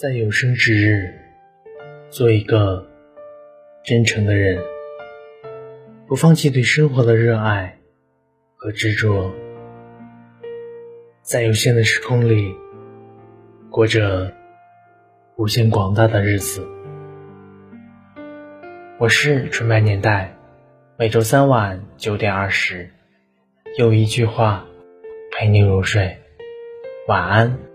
在有生之日做一个真诚的人。不放弃对生活的热爱和执着。在有限的时空里过着无限广大的日子。我是纯白年代每周三晚九点二十用一句话陪你入睡。晚安。